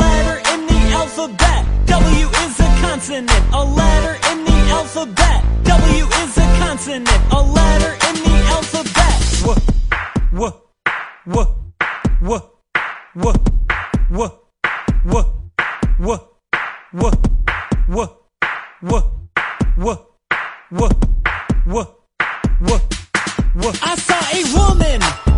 letter in the alphabet. W is a consonant. A letter in the alphabet. W is a consonant. A letter in the alphabet. W, w, w, w, w, w, w, w, w, w, w, w, w, w, w, w. I saw a woman.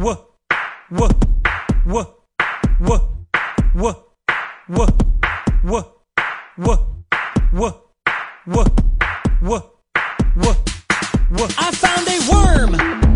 What, what, what, what, what, what, what, what, what, what, what, what, what? I found a worm,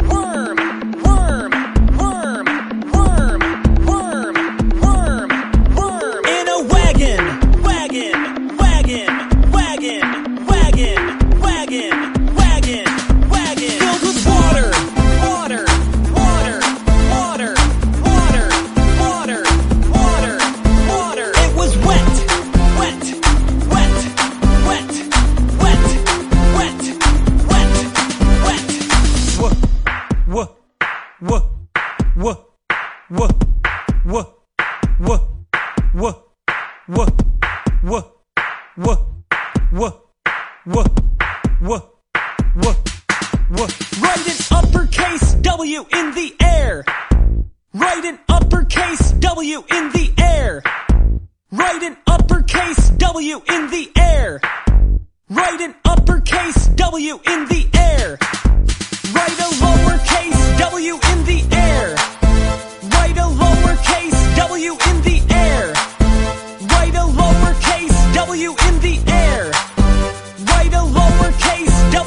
what, what, what, what, what, what, what, what, what, what, what, what, what, what? Write an uppercase W in the air. Write an uppercase W in the air. Write an uppercase W in the air. Write an uppercase W in the air. Write a lowercase W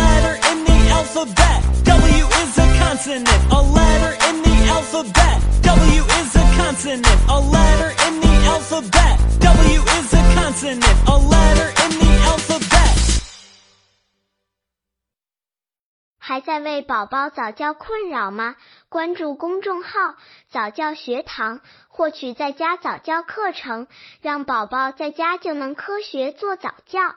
letter in the alphabet. W is a consonant, a letter in the alphabet. W is a consonant, a letter in the alphabet. W is a consonant, a letter in the alphabet. 还在为宝宝早教困扰吗？关注公众号“早教学堂”，获取在家早教课程，让宝宝在家就能科学做早教。